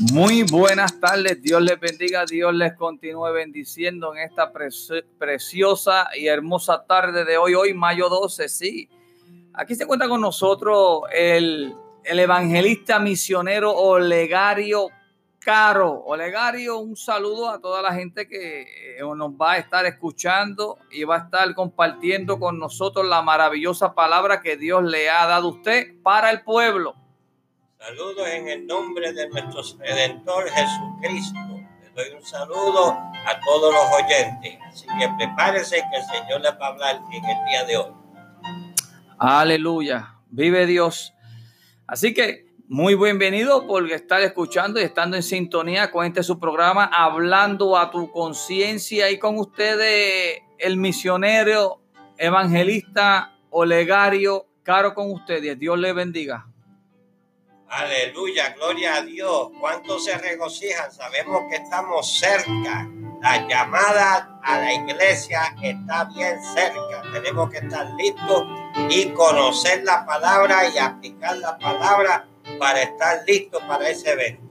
Muy buenas tardes, Dios les bendiga, Dios les continúe bendiciendo en esta preciosa y hermosa tarde de hoy, hoy mayo 12, sí. Aquí se cuenta con nosotros el, el evangelista misionero Olegario Caro. Olegario, un saludo a toda la gente que eh, nos va a estar escuchando y va a estar compartiendo con nosotros la maravillosa palabra que Dios le ha dado a usted para el pueblo. Saludos en el nombre de nuestro Redentor Jesucristo. Les doy un saludo a todos los oyentes. Así que prepárense que el Señor les va a hablar en el día de hoy. Aleluya. Vive Dios. Así que muy bienvenido por estar escuchando y estando en sintonía con este su programa, hablando a tu conciencia y con ustedes el misionero evangelista Olegario, caro con ustedes. Dios le bendiga. Aleluya, gloria a Dios. ¿Cuántos se regocijan? Sabemos que estamos cerca. La llamada a la iglesia está bien cerca. Tenemos que estar listos y conocer la palabra y aplicar la palabra para estar listos para ese evento.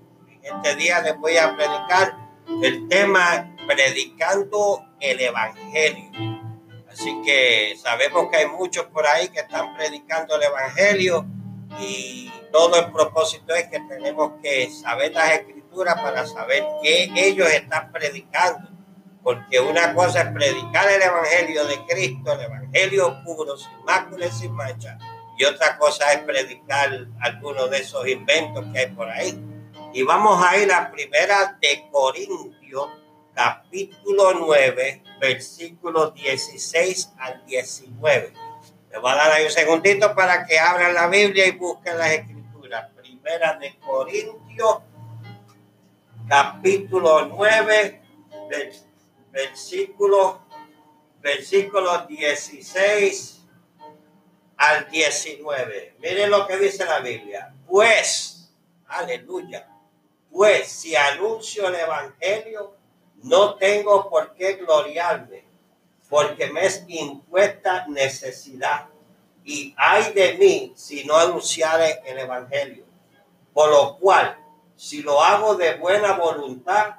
En este día les voy a predicar el tema predicando el evangelio. Así que sabemos que hay muchos por ahí que están predicando el evangelio y todo el propósito es que tenemos que saber las escrituras para saber qué ellos están predicando. Porque una cosa es predicar el evangelio de Cristo, el evangelio puro, sin mácula y sin mancha. Y otra cosa es predicar algunos de esos inventos que hay por ahí. Y vamos a ir a primera de Corintios, capítulo 9, versículos 16 al 19. Les voy a dar ahí un segundito para que abran la Biblia y busquen las escrituras. Primera de Corintios, capítulo 9, versículo, versículo 16 al 19. Miren lo que dice la Biblia. Pues, aleluya, pues si anuncio el Evangelio, no tengo por qué gloriarme porque me es impuesta necesidad. Y hay de mí si no anunciare el Evangelio. Por lo cual, si lo hago de buena voluntad,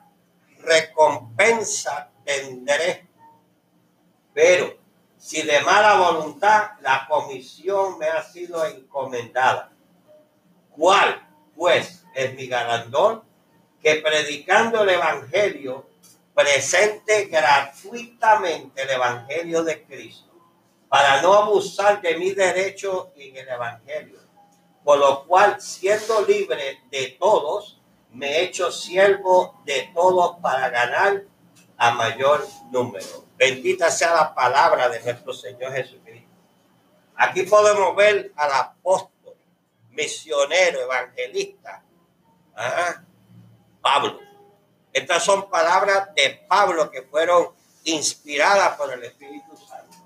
recompensa tendré. Pero si de mala voluntad, la comisión me ha sido encomendada. ¿Cuál, pues, es mi galardón? Que predicando el Evangelio presente gratuitamente el Evangelio de Cristo para no abusar de mi derecho en el Evangelio. Por lo cual, siendo libre de todos, me he hecho siervo de todos para ganar a mayor número. Bendita sea la palabra de nuestro Señor Jesucristo. Aquí podemos ver al apóstol, misionero, evangelista, Pablo estas son palabras de Pablo que fueron inspiradas por el Espíritu Santo.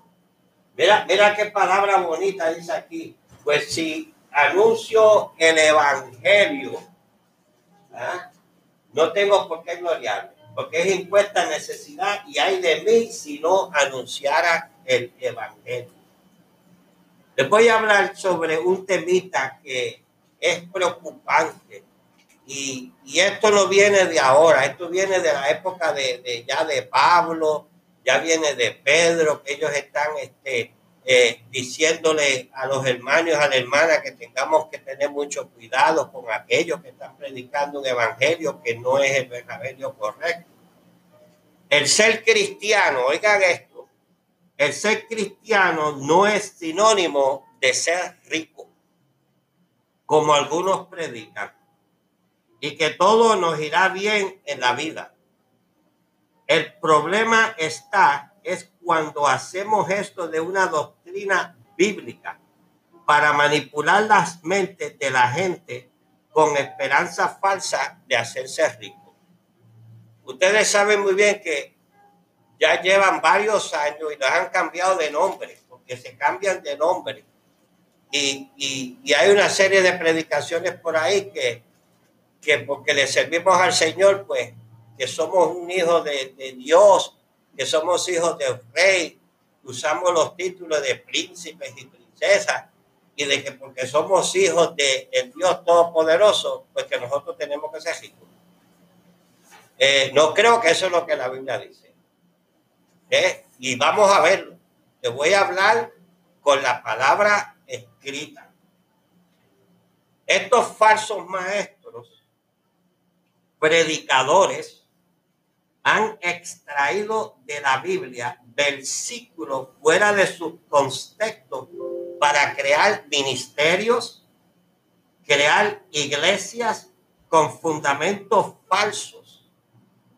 Mira, mira qué palabra bonita dice aquí. Pues si anuncio el Evangelio, ¿ah? no tengo por qué gloriarme, porque es impuesta necesidad y hay de mí si no anunciara el Evangelio. Les voy a hablar sobre un temita que es preocupante y, esto no viene de ahora, esto viene de la época de, ya de Pablo, ya viene de Pedro, que ellos están este, eh, diciéndole a los hermanos y a la hermana que tengamos que tener mucho cuidado con aquellos que están predicando un evangelio que no es el evangelio correcto. El ser cristiano, oigan esto, el ser cristiano no es sinónimo de ser rico, como algunos predican y que todo nos irá bien en la vida. El problema está es cuando hacemos esto de una doctrina bíblica para manipular las mentes de la gente con esperanza falsa de hacerse rico. Ustedes saben muy bien que ya llevan varios años y los han cambiado de nombre, porque se cambian de nombre. Y, y, y hay una serie de predicaciones por ahí que que porque le servimos al Señor, pues que somos un hijo de, Dios, que somos hijos del rey, usamos los títulos de príncipes y princesas, y de que porque somos hijos de Dios Todopoderoso, pues que nosotros tenemos que ser ricos. Eh, no creo que eso es lo que la Biblia dice. ¿Eh? Y vamos a verlo. Te voy a hablar con la palabra escrita. Estos falsos maestros, predicadores, han extraído de la Biblia versículos fuera de su contexto para crear ministerios, crear iglesias con fundamentos falsos,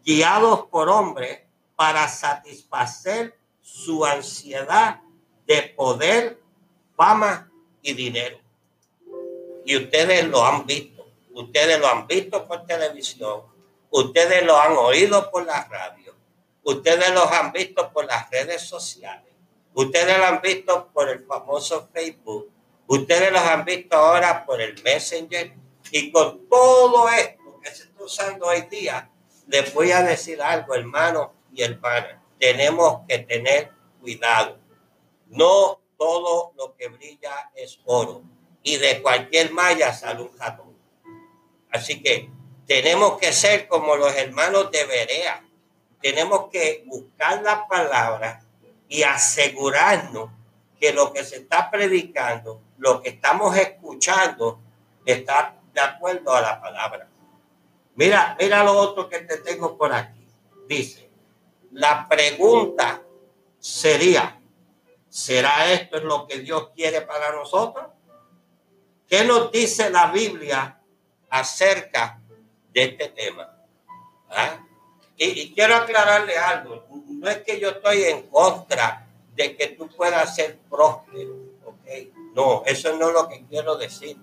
guiados por hombres para satisfacer su ansiedad de poder, fama y dinero. Y ustedes lo han visto, ustedes lo han visto por televisión, ustedes lo han oído por la radio, ustedes lo han visto por las redes sociales, ustedes lo han visto por el famoso Facebook, ustedes lo han visto ahora por el Messenger. Y con todo esto que se está usando hoy día, les voy a decir algo, hermano y hermana, tenemos que tener cuidado. No todo lo que brilla es oro. Y de cualquier malla sale un ratón. Así que tenemos que ser como los hermanos de Berea. Tenemos que buscar la palabra y asegurarnos que lo que se está predicando, lo que estamos escuchando, está de acuerdo a la palabra. Mira, mira lo otro que te tengo por aquí. Dice, la pregunta sería, ¿será esto lo que Dios quiere para nosotros? ¿Qué nos dice la Biblia acerca de este tema? ¿Ah? Y, quiero aclararle algo. No es que yo estoy en contra de que tú puedas ser próspero. ¿okay? No, eso no es lo que quiero decir.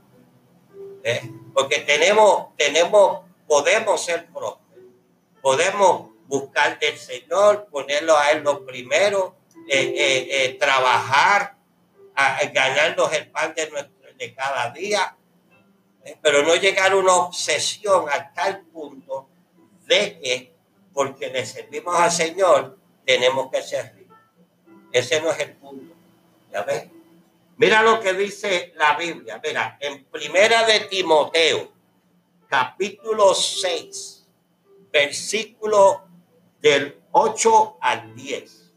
¿eh? Porque tenemos, tenemos, podemos ser prósperos. Podemos buscar del Señor, ponerlo a Él lo primero, eh, eh, trabajar, ganarnos el pan de, nuestro, de cada día, pero no llegar a una obsesión a tal punto de que porque le servimos al Señor tenemos que ser ricos. Ese no es el punto. ¿Ya ves? Mira lo que dice la Biblia. Mira, en Primera de Timoteo, capítulo 6, versículo del 8 al 10.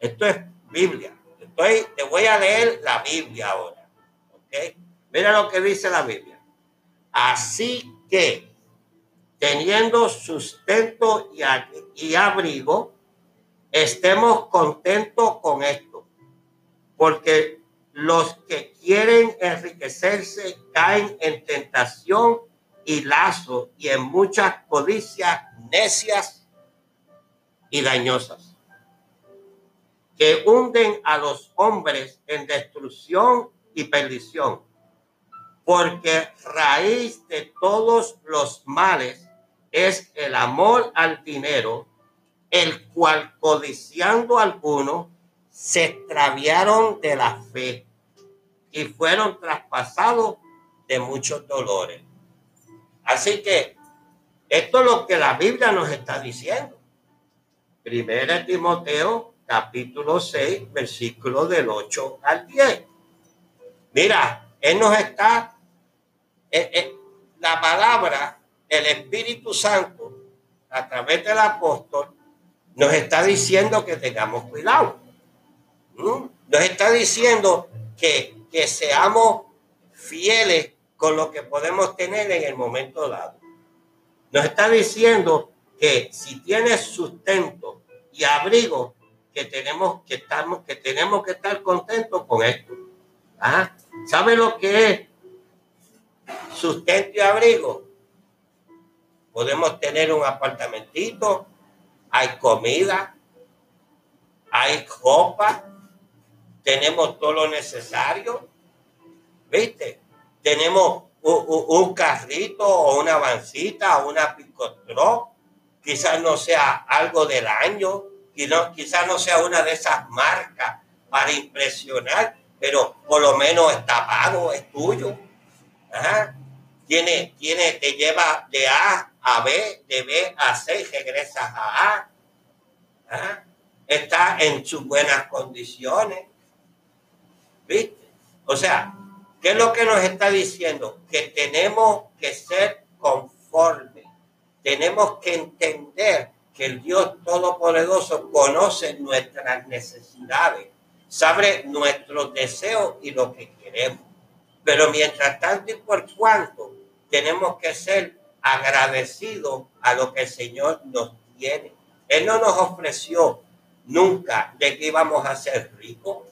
Esto es Biblia. Estoy, te voy a leer la Biblia ahora. ¿Ok? Mira lo que dice la Biblia. Así que, teniendo sustento y, abrigo, estemos contentos con esto. Porque los que quieren enriquecerse caen en tentación y lazo y en muchas codicias necias y dañosas, que hunden a los hombres en destrucción y perdición, porque raíz de todos los males es el amor al dinero, el cual codiciando algunos se extraviaron de la fe y fueron traspasados de muchos dolores. Así que esto es lo que la Biblia nos está diciendo. Primera Timoteo, capítulo 6, versículo del 8 al 10. Mira, Él nos está, eh, eh, la palabra, el Espíritu Santo, a través del apóstol, nos está diciendo que tengamos cuidado. Nos está diciendo que, que seamos fieles con lo que podemos tener en el momento dado. Nos está diciendo que si tienes sustento y abrigo, que tenemos que, estamos, que, tenemos que estar contentos con esto. ¿Ah? ¿Sabe lo que es sustento y abrigo? Podemos tener un apartamentito, hay comida, hay ropa, tenemos todo lo necesario, ¿viste? Tenemos un, carrito o una vancita o una picotro quizás no sea algo del año, quizás no sea una de esas marcas para impresionar, pero por lo menos está pago, es tuyo. Tiene, tiene, te lleva de A a B, de B a C y regresas a A. Está en sus buenas condiciones. ¿Viste? O sea, ¿qué es lo que nos está diciendo? Que tenemos que ser conformes tenemos que entender que el Dios Todopoderoso conoce nuestras necesidades, sabe nuestros deseos y lo que queremos. Pero mientras tanto y por cuanto tenemos que ser agradecidos a lo que el Señor nos tiene. Él no nos ofreció nunca de que íbamos a ser ricos.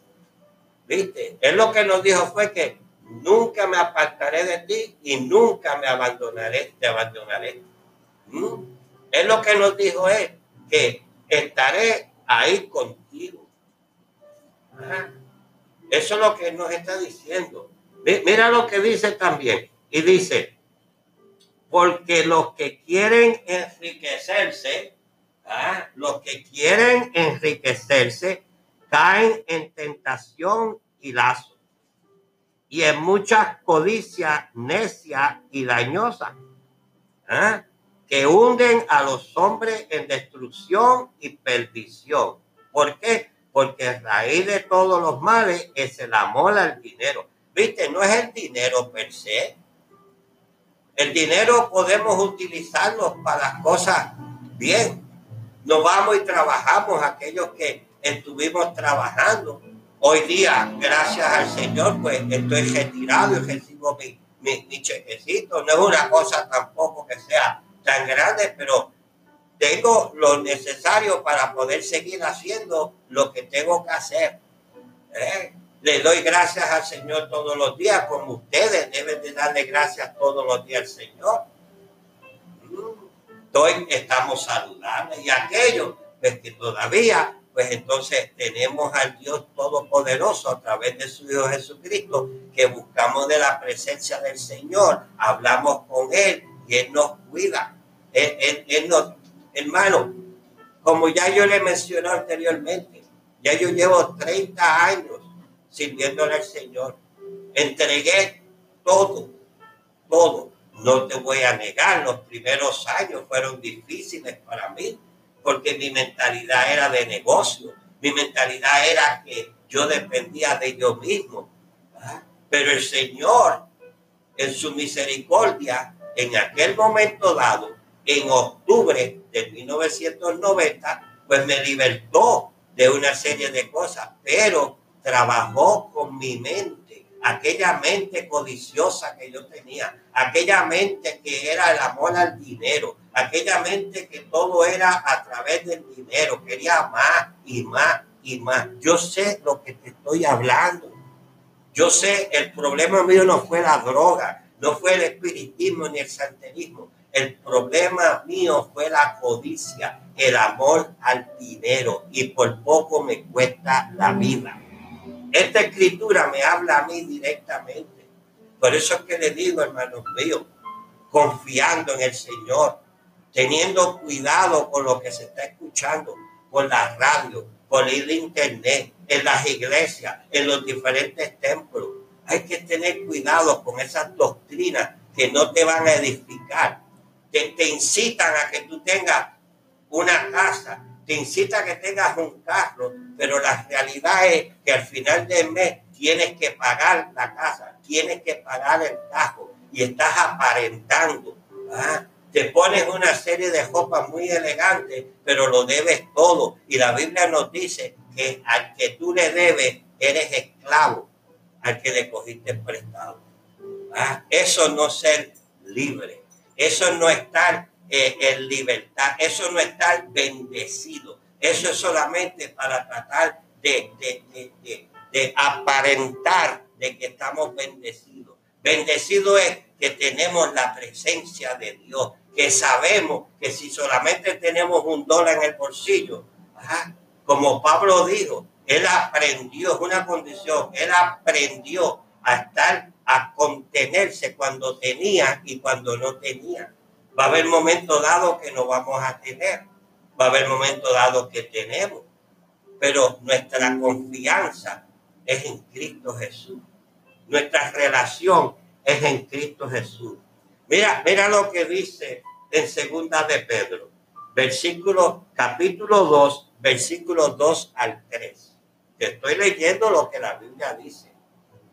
¿Viste? Él lo que nos dijo fue que nunca me apartaré de ti y nunca me abandonaré, te abandonaré. ¿Mm? Lo que nos dijo es que estaré ahí contigo. Eso es lo que nos está diciendo. Mira lo que dice también. Y dice, porque los que quieren enriquecerse, ¿ah? los que quieren enriquecerse, caen en tentación y lazo y en muchas codicias necias y dañosas ¿ah? que hunden a los hombres en destrucción y perdición. ¿Por qué? Porque raíz de todos los males es el amor al dinero. Viste, no es el dinero per se. El dinero podemos utilizarlo para las cosas bien. Nos vamos y trabajamos aquellos que estuvimos trabajando Hoy día, gracias al Señor, pues estoy retirado y recibo mi, mi. No es una cosa tampoco que sea tan grande, pero tengo lo necesario para poder seguir haciendo lo que tengo que hacer. ¿eh? Le doy gracias al Señor todos los días, como ustedes deben de darle gracias todos los días al Señor. Mm. estamos saludables y aquellos pues, que todavía pues entonces tenemos al Dios Todopoderoso a través de su Hijo Jesucristo, que buscamos de la presencia del Señor, hablamos con Él y Él nos cuida. Él, nos, hermano, como ya yo le mencioné anteriormente, ya yo llevo 30 años sirviéndole al Señor. Entregué todo, todo. No te voy a negar, los primeros años fueron difíciles para mí porque mi mentalidad era de negocio, mi mentalidad era que yo dependía de yo mismo. Pero el Señor, en su misericordia, en aquel momento dado, en octubre de 1990, pues me libertó de una serie de cosas, pero trabajó con mi mente, aquella mente codiciosa que yo tenía, aquella mente que era el amor al dinero, aquella mente que todo era a través del dinero, quería más y más y más. Yo sé lo que te estoy hablando. Yo sé, el problema mío no fue la droga, no fue el espiritismo ni el santerismo. El problema mío fue la codicia, el amor al dinero y por poco me cuesta la vida. Esta escritura me habla a mí directamente. Por eso es que le digo, hermanos míos, confiando en el Señor, teniendo cuidado con lo que se está escuchando por la radio, por el internet, en las iglesias, en los diferentes templos. Hay que tener cuidado con esas doctrinas que no te van a edificar, que te incitan a que tú tengas una casa, te incitan a que tengas un carro, pero la realidad es que al final del mes tienes que pagar la casa, tienes que pagar el carro y estás aparentando. ¿ah? te pones una serie de ropa muy elegantes, pero lo debes todo. Y la Biblia nos dice que al que tú le debes, eres esclavo al que le cogiste prestado. ¿Ah? Eso no es ser libre, eso no estar eh, en libertad, eso no estar bendecido, eso es solamente para tratar de, de aparentar de que estamos bendecidos. Bendecido es que tenemos la presencia de Dios, que sabemos que si solamente tenemos un dólar en el bolsillo, como Pablo dijo, él aprendió, es una condición, él aprendió a estar, a contenerse cuando tenía y cuando no tenía. Va a haber momentos dados que no vamos a tener, va a haber momentos dados que tenemos, pero nuestra confianza es en Cristo Jesús. Nuestra relación es en Cristo Jesús. Mira, mira lo que dice en segunda de Pedro, versículo, capítulo 2, versículo 2 al 3. Te estoy leyendo lo que la Biblia dice.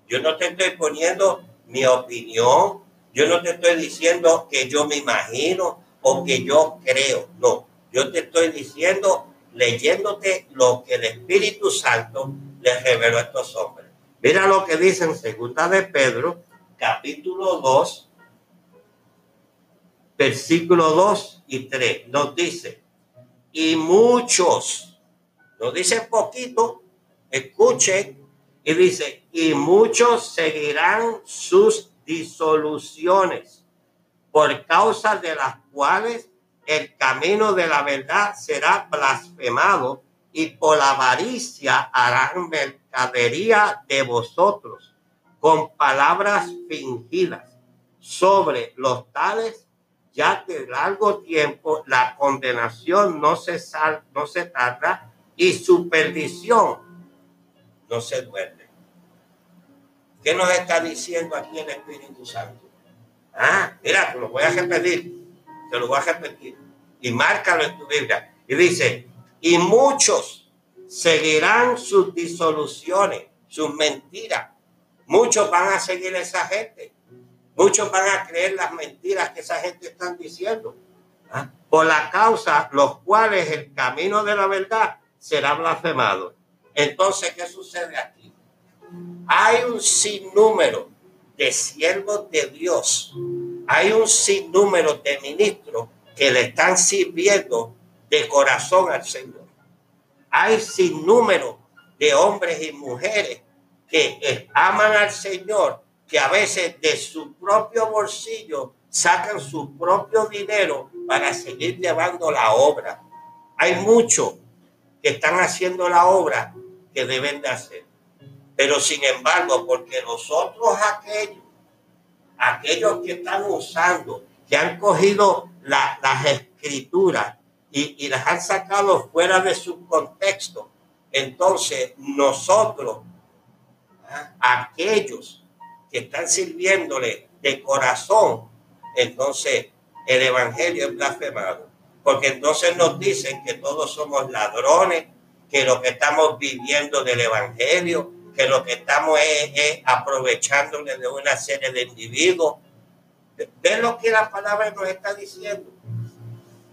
Yo no te estoy poniendo mi opinión, yo no te estoy diciendo que yo me imagino o que yo creo. No, yo te estoy diciendo, leyéndote lo que el Espíritu Santo le reveló a estos hombres. Mira lo que dice en segunda de Pedro, capítulo 2, versículo 2 y 3. Nos dice, y muchos, nos dice poquito, escuchen, y dice, y muchos seguirán sus disoluciones, por causa de las cuales el camino de la verdad será blasfemado y por la avaricia harán mercadería de vosotros con palabras fingidas sobre los tales, ya que largo tiempo la condenación no se, sal, no se tarda y su perdición no se duerme. ¿Qué nos está diciendo aquí el Espíritu Santo? Ah, mira, te lo voy a repetir, te lo voy a repetir y márcalo en tu Biblia. Y dice, y muchos seguirán sus disoluciones, sus mentiras. Muchos van a seguir esa gente. Muchos van a creer las mentiras que esa gente está diciendo. ¿ah? Por la causa, los cuales el camino de la verdad será blasfemado. Entonces, ¿qué sucede aquí? Hay un sinnúmero de siervos de Dios. Hay un sinnúmero de ministros que le están sirviendo de corazón al Señor. Hay sin número de hombres y mujeres que aman al Señor, que a veces de su propio bolsillo sacan su propio dinero para seguir llevando la obra. Hay muchos que están haciendo la obra que deben de hacer. Pero sin embargo, porque nosotros aquellos, aquellos que están usando, que han cogido las escrituras y, las han sacado fuera de su contexto, entonces nosotros, ¿ah? aquellos que están sirviéndole de corazón, entonces el Evangelio es blasfemado. Porque entonces nos dicen que todos somos ladrones, que lo que estamos viviendo del Evangelio, que lo que estamos es, es de una serie de individuos. ¿Ven lo que la palabra nos está diciendo?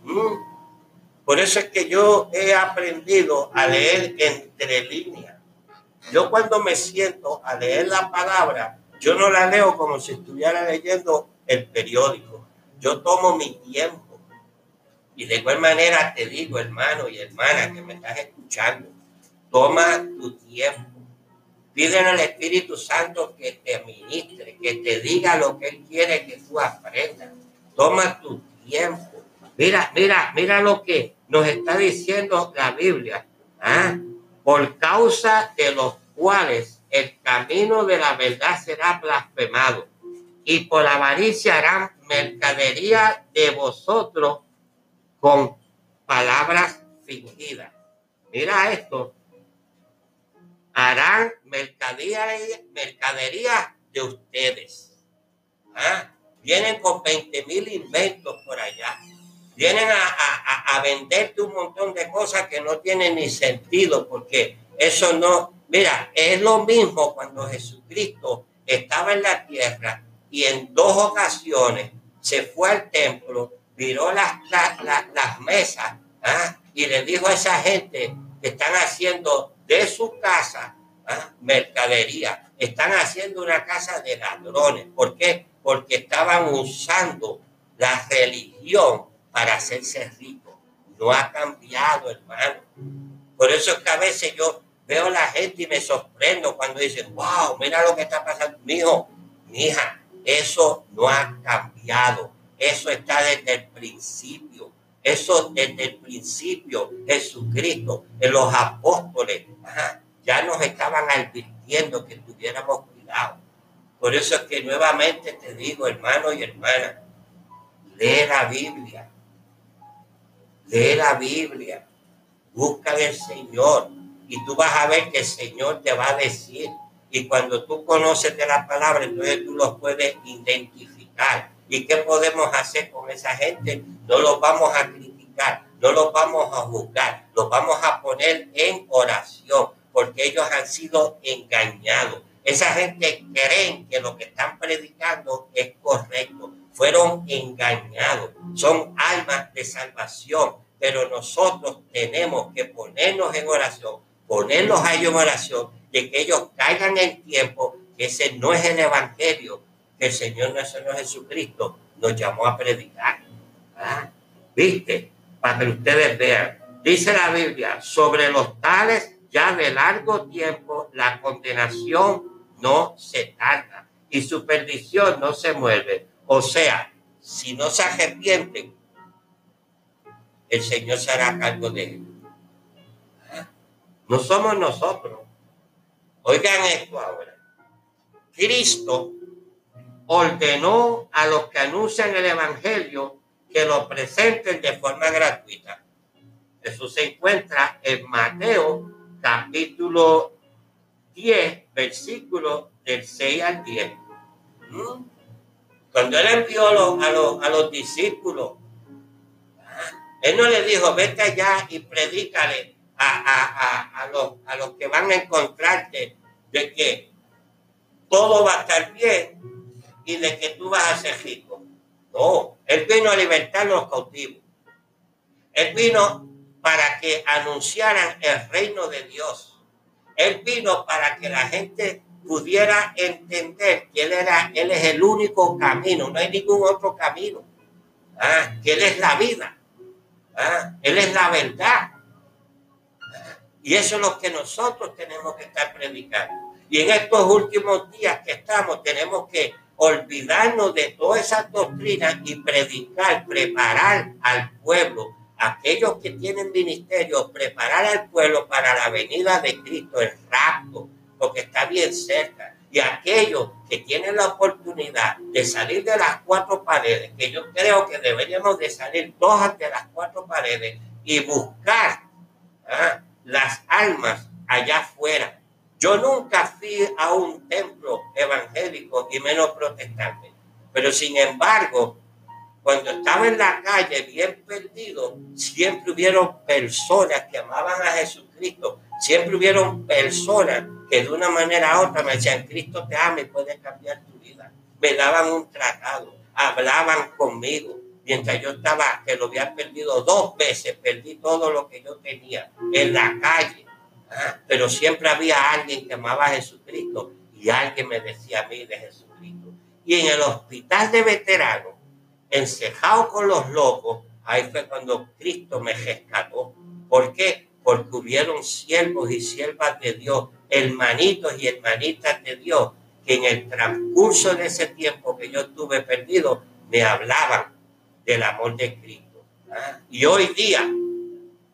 Mm. Por eso es que yo he aprendido a leer entre líneas. Yo cuando me siento a leer la palabra, yo no la leo como si estuviera leyendo el periódico. Yo tomo mi tiempo. Y de igual manera te digo, hermano y hermana que me estás escuchando, toma tu tiempo. Pídele al Espíritu Santo que te ministre, que te diga lo que Él quiere que tú aprendas. Toma tu tiempo Mira, mira, mira lo que nos está diciendo la Biblia. ¿ah? Por causa de los cuales el camino de la verdad será blasfemado y por avaricia harán mercadería de vosotros con palabras fingidas. Mira esto. Harán mercadería, de ustedes. ¿Ah? Vienen con 20 mil inventos por allá vienen a, venderte un montón de cosas que no tienen ni sentido, porque eso no, mira, es lo mismo cuando Jesucristo estaba en la tierra y en dos ocasiones se fue al templo, viró las, las, mesas ¿ah? y le dijo a esa gente que están haciendo de su casa ¿ah? mercadería, están haciendo una casa de ladrones. ¿Por qué? Porque estaban usando la religión para hacerse rico. No ha cambiado, hermano. Por eso es que a veces yo veo a la gente y me sorprendo cuando dicen, wow, mira lo que está pasando. Mi hijo, mi hija, eso no ha cambiado. Eso está desde el principio. Eso desde el principio, Jesucristo, los apóstoles, ya nos estaban advirtiendo que tuviéramos cuidado. Por eso es que nuevamente te digo, hermano y hermana, lee la Biblia, Lee la Biblia, busca del Señor y tú vas a ver que el Señor te va a decir. Y cuando tú conoces de la palabra, entonces tú los puedes identificar. ¿Y qué podemos hacer con esa gente? No los vamos a criticar, no los vamos a juzgar, los vamos a poner en oración, porque ellos han sido engañados. Esa gente creen que lo que están predicando es correcto. fueron engañados. Son almas de salvación, pero nosotros tenemos que ponernos en oración, ponerlos a ellos en oración, de que ellos caigan en tiempo, que ese no es el evangelio que el Señor nuestro Jesucristo nos llamó a predicar. ¿Viste? Para que ustedes vean. Dice la Biblia, sobre los tales ya de largo tiempo la condenación no se tarda y su perdición no se mueve. O sea, si no se arrepienten, el Señor se hará cargo de ellos. No somos nosotros. Oigan esto ahora. Cristo ordenó a los que anuncian el Evangelio que lo presenten de forma gratuita. Eso se encuentra en Mateo capítulo 10, versículo del 6 al 10. ¿Mm? Cuando él envió a los, a los, discípulos, él no le dijo, vete allá y predícale a, los, a los que van a encontrarte de que todo va a estar bien y de que tú vas a ser rico. No, él vino a libertar los cautivos. Él vino para que anunciaran el reino de Dios. Él vino para que la gente pudiera entender que Él, era, él es el único camino, no hay ningún otro camino. ¿ah? Que Él es la vida. ¿ah? Él es la verdad. Y eso es lo que nosotros tenemos que estar predicando. Y en estos últimos días que estamos, tenemos que olvidarnos de todas esas doctrinas y predicar, preparar al pueblo, aquellos que tienen ministerio, preparar al pueblo para la venida de Cristo, el rapto, porque está bien cerca. Y aquellos que tienen la oportunidad de salir de las cuatro paredes, que yo creo que deberíamos de salir todas de las cuatro paredes y buscar ¿ah? las almas allá afuera. Yo nunca fui a un templo evangélico y menos protestante, pero sin embargo, cuando estaba en la calle bien perdido, siempre hubieron personas que amaban a Jesucristo, siempre hubieron personas que de una manera u otra me decían, Cristo te ama y puede cambiar tu vida. Me daban un tratado, hablaban conmigo, mientras yo estaba, que lo había perdido dos veces, perdí todo lo que yo tenía en la calle. Pero siempre había alguien que amaba a Jesucristo y alguien me decía a mí de Jesucristo. Y en el hospital de veteranos, encejado con los locos, ahí fue cuando Cristo me rescató. ¿Por qué? Porque hubieron siervos y siervas de Dios hermanitos y hermanitas de Dios que en el transcurso de ese tiempo que yo estuve perdido me hablaban del amor de Cristo. Y hoy día,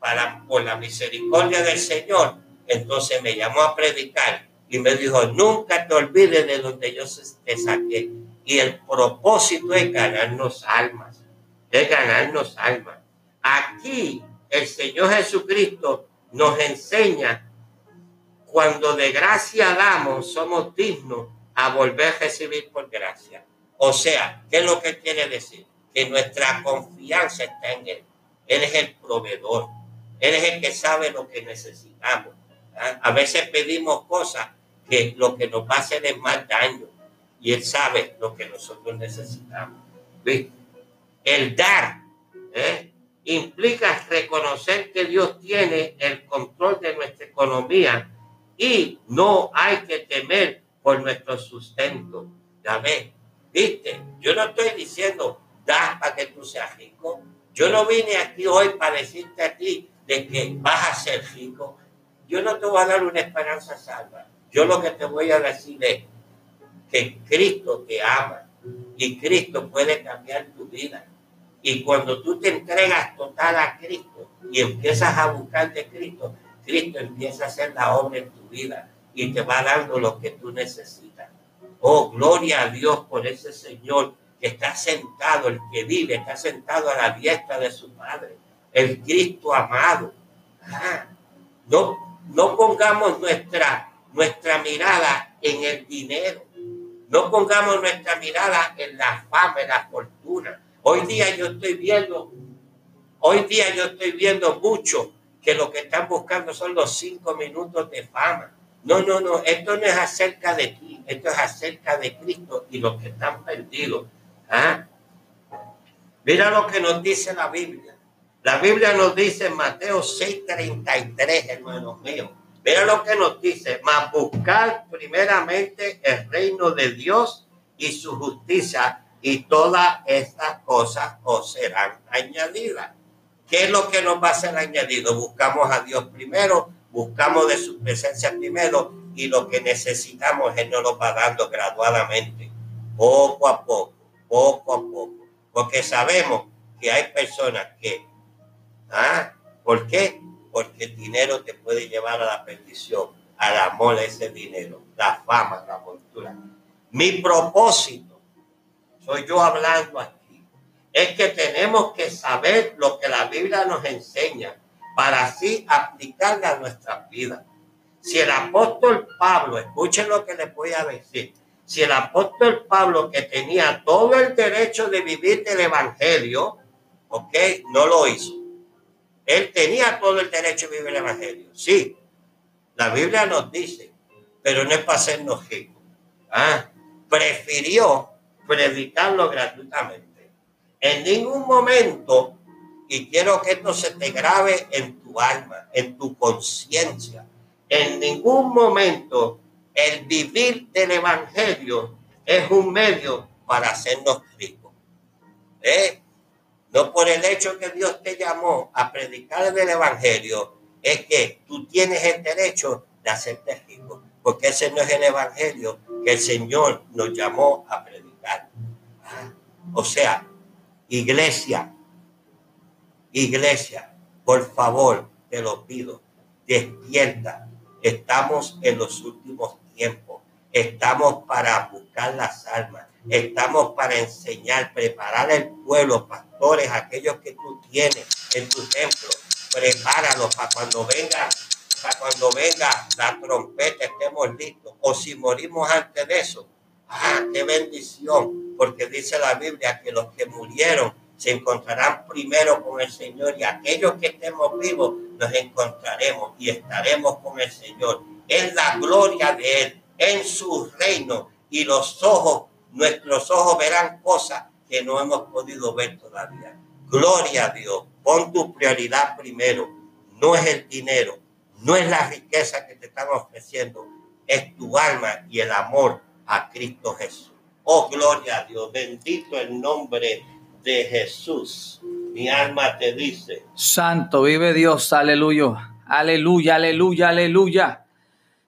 para, por la misericordia del Señor, entonces me llamó a predicar y me dijo, nunca te olvides de donde yo te saqué. Y el propósito es ganarnos almas, es ganarnos almas. Aquí el Señor Jesucristo nos enseña cuando de gracia damos, somos dignos a volver a recibir por gracia. O sea, ¿qué es lo que quiere decir? Que nuestra confianza está en Él. Él es el proveedor. Él es el que sabe lo que necesitamos. A veces pedimos cosas que lo que nos va a hacer es más daño. Y Él sabe lo que nosotros necesitamos. El dar ¿eh? implica reconocer que Dios tiene el control de nuestra economía y no hay que temer por nuestro sustento. Ya ves, viste, yo no estoy diciendo, da para que tú seas rico. Yo no vine aquí hoy para decirte a ti de que vas a ser rico. Yo no te voy a dar una esperanza salva. Yo lo que te voy a decir es que Cristo te ama y Cristo puede cambiar tu vida. Y cuando tú te entregas total a Cristo y empiezas a buscar de Cristo, Cristo empieza a hacer la obra en tu vida y te va dando lo que tú necesitas. Oh, gloria a Dios por ese Señor que está sentado, el que vive, está sentado a la diestra de su Padre, el Cristo amado. Ah, no, no pongamos nuestra, nuestra mirada en el dinero. No pongamos nuestra mirada en la fama, en la fortuna. Hoy día yo estoy viendo, hoy día yo estoy viendo mucho que lo que están buscando son los cinco minutos de fama. No, no, no, esto no es acerca de ti, esto es acerca de Cristo y los que están perdidos. ¿ah? Mira lo que nos dice la Biblia. La Biblia nos dice en Mateo 6:33, hermanos míos. Mira lo que nos dice, mas buscar primeramente el reino de Dios y su justicia y todas estas cosas os serán añadidas. ¿Qué es lo que nos va a ser añadido? Buscamos a Dios primero, buscamos de su presencia primero y lo que necesitamos Él nos lo va dando graduadamente, poco a poco, poco a poco. Porque sabemos que hay personas que, ¿ah? ¿Por qué? Porque el dinero te puede llevar a la perdición, al amor a ese dinero, la fama, la fortuna. Mi propósito, soy yo hablando aquí, es que tenemos que saber lo que la Biblia nos enseña para así aplicarla a nuestras vidas. Si el apóstol Pablo, escuchen lo que les voy a decir, si el apóstol Pablo que tenía todo el derecho de vivir del Evangelio, ok, no lo hizo. Él tenía todo el derecho de vivir el Evangelio. Sí, la Biblia nos dice, pero no es para hacernos ricos. ¿ah? Prefirió predicarlo gratuitamente. En ningún momento, y quiero que esto se te grabe en tu alma, en tu conciencia, en ningún momento el vivir del Evangelio es un medio para hacernos ricos. ¿Eh? No por el hecho que Dios te llamó a predicar el Evangelio, es que tú tienes el derecho de hacerte rico, porque ese no es el Evangelio que el Señor nos llamó a predicar. O sea, iglesia, iglesia, por favor, te lo pido, despierta, Estamos en los últimos tiempos. Estamos para buscar las almas. Estamos para enseñar, preparar el pueblo, pastores, aquellos que tú tienes en tu templo. Prepáralos para cuando venga, para cuando venga la trompeta estemos listos. O si morimos antes de eso. Ah, qué bendición. Porque dice la Biblia que los que murieron se encontrarán primero con el Señor y aquellos que estemos vivos nos encontraremos y estaremos con el Señor en la gloria de Él, en su reino y los ojos, nuestros ojos verán cosas que no hemos podido ver todavía. Gloria a Dios, pon tu prioridad primero, no es el dinero, no es la riqueza que te están ofreciendo, es tu alma y el amor a Cristo Jesús. Oh, gloria a Dios, bendito el nombre de Jesús. Mi alma te dice. Santo, vive Dios, aleluya, aleluya, aleluya, aleluya.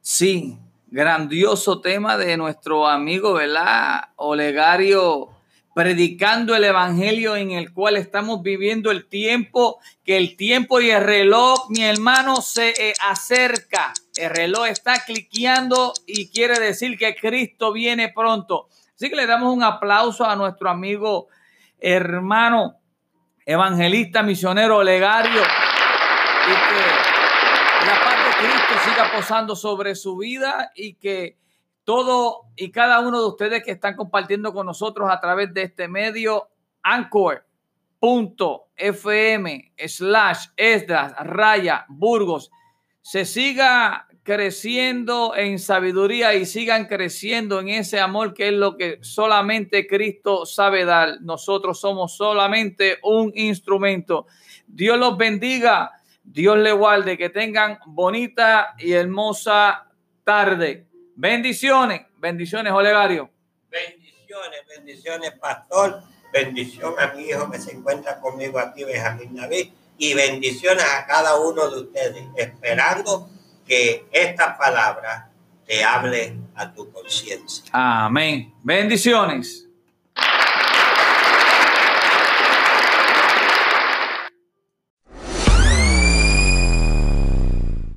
Sí, grandioso tema de nuestro amigo, ¿verdad? Olegario, predicando el evangelio en el cual estamos viviendo el tiempo, que el tiempo y el reloj, mi hermano, se eh, acerca. El reloj está cliqueando y quiere decir que Cristo viene pronto. Así que le damos un aplauso a nuestro amigo hermano evangelista, misionero, legario, y que Cristo siga posando sobre su vida y que todo y cada uno de ustedes que están compartiendo con nosotros a través de este medio, anchor.fm slash esdras raya burgos, se siga creciendo en sabiduría y sigan creciendo en ese amor que es lo que solamente Cristo sabe dar. Nosotros somos solamente un instrumento. Dios los bendiga, Dios le guarde, que tengan bonita y hermosa tarde. Bendiciones, bendiciones, Olegario. Bendiciones, bendiciones, pastor. Bendición a mi hijo que se encuentra conmigo aquí, Benjamín David. Y bendiciones a cada uno de ustedes, esperando que esta palabra te hable a tu conciencia. Amén. Bendiciones.